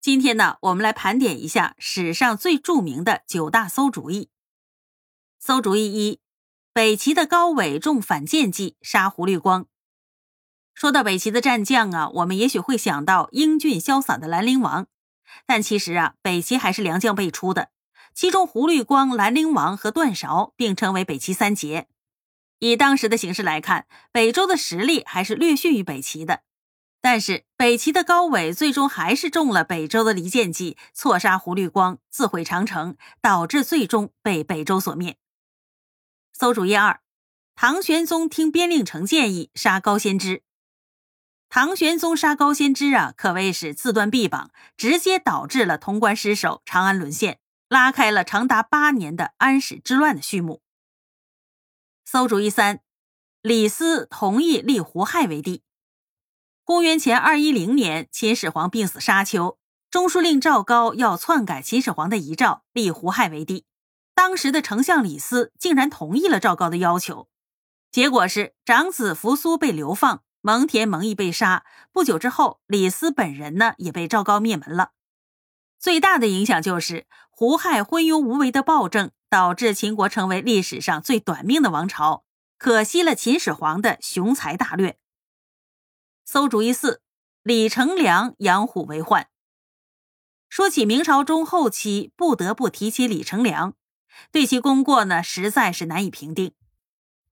今天呢，我们来盘点一下史上最著名的九大馊主意。馊主意一：北齐的高纬中反间计，杀胡律光。说到北齐的战将啊，我们也许会想到英俊潇洒的兰陵王，但其实啊，北齐还是良将辈出的。其中胡律光、兰陵王和段韶并称为北齐三杰。以当时的形势来看，北周的实力还是略逊于北齐的。但是北齐的高纬最终还是中了北周的离间计，错杀胡律光，自毁长城，导致最终被北周所灭。馊主意二：唐玄宗听边令城建议杀高仙芝。唐玄宗杀高仙芝啊，可谓是自断臂膀，直接导致了潼关失守，长安沦陷，拉开了长达八年的安史之乱的序幕。馊主意三：李斯同意立胡亥为帝。公元前二一零年，秦始皇病死沙丘，中书令赵高要篡改秦始皇的遗诏，立胡亥为帝。当时的丞相李斯竟然同意了赵高的要求，结果是长子扶苏被流放，蒙恬、蒙毅被杀。不久之后，李斯本人呢也被赵高灭门了。最大的影响就是胡亥昏庸无为的暴政，导致秦国成为历史上最短命的王朝，可惜了秦始皇的雄才大略。馊主意四：李成梁养虎为患。说起明朝中后期，不得不提起李成梁，对其功过呢，实在是难以评定。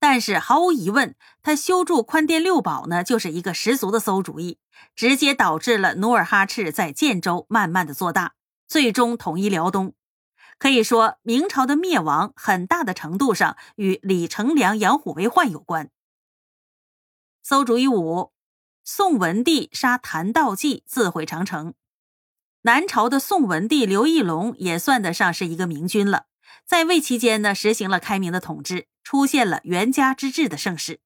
但是毫无疑问，他修筑宽甸六堡呢，就是一个十足的馊主意，直接导致了努尔哈赤在建州慢慢的做大，最终统一辽东。可以说，明朝的灭亡很大的程度上与李成梁养虎为患有关。馊主意五。宋文帝杀谭道济，自毁长城。南朝的宋文帝刘义隆也算得上是一个明君了，在位期间呢，实行了开明的统治，出现了元家之治的盛世。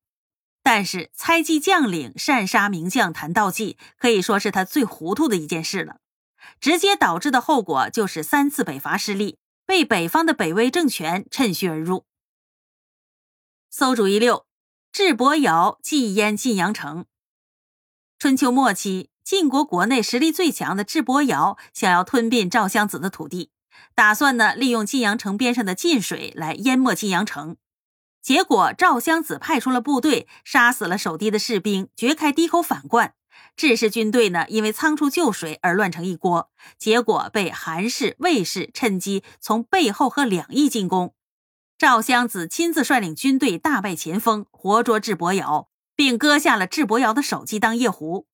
但是猜忌将领，擅杀名将谭道济，可以说是他最糊涂的一件事了。直接导致的后果就是三次北伐失利，被北方的北魏政权趁虚而入。馊主意六：智伯瑶祭淹晋阳城。春秋末期，晋国国内实力最强的智伯瑶想要吞并赵襄子的土地，打算呢利用晋阳城边上的晋水来淹没晋阳城。结果赵襄子派出了部队，杀死了守堤的士兵，掘开堤口反灌。智氏军队呢因为仓促救水而乱成一锅，结果被韩氏、魏氏趁机从背后和两翼进攻。赵襄子亲自率领军队大败前锋，活捉智伯瑶。并割下了智伯瑶的首级当夜壶。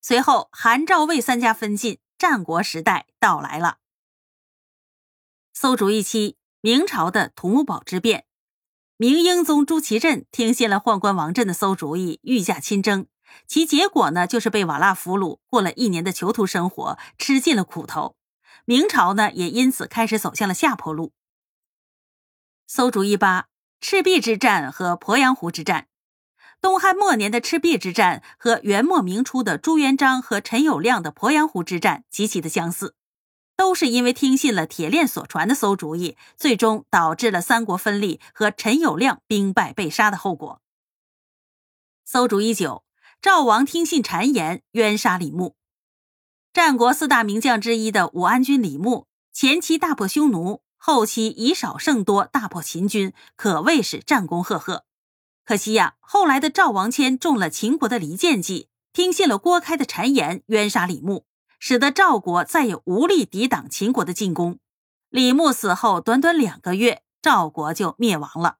随后，韩、赵、魏三家分晋，战国时代到来了。馊主意七：明朝的土木堡之变。明英宗朱祁镇听信了宦官王振的馊主意，御驾亲征。其结果呢，就是被瓦剌俘虏，过了一年的囚徒生活，吃尽了苦头。明朝呢，也因此开始走向了下坡路。馊主意八：赤壁之战和鄱阳湖之战。东汉末年的赤壁之战和元末明初的朱元璋和陈友谅的鄱阳湖之战极其的相似，都是因为听信了铁链所传的馊主意，最终导致了三国分立和陈友谅兵败被杀的后果。馊主意九：赵王听信谗言，冤杀李牧。战国四大名将之一的武安君李牧，前期大破匈奴，后期以少胜多，大破秦军，可谓是战功赫赫。可惜呀，后来的赵王谦中了秦国的离间计，听信了郭开的谗言，冤杀李牧，使得赵国再也无力抵挡秦国的进攻。李牧死后，短短两个月，赵国就灭亡了。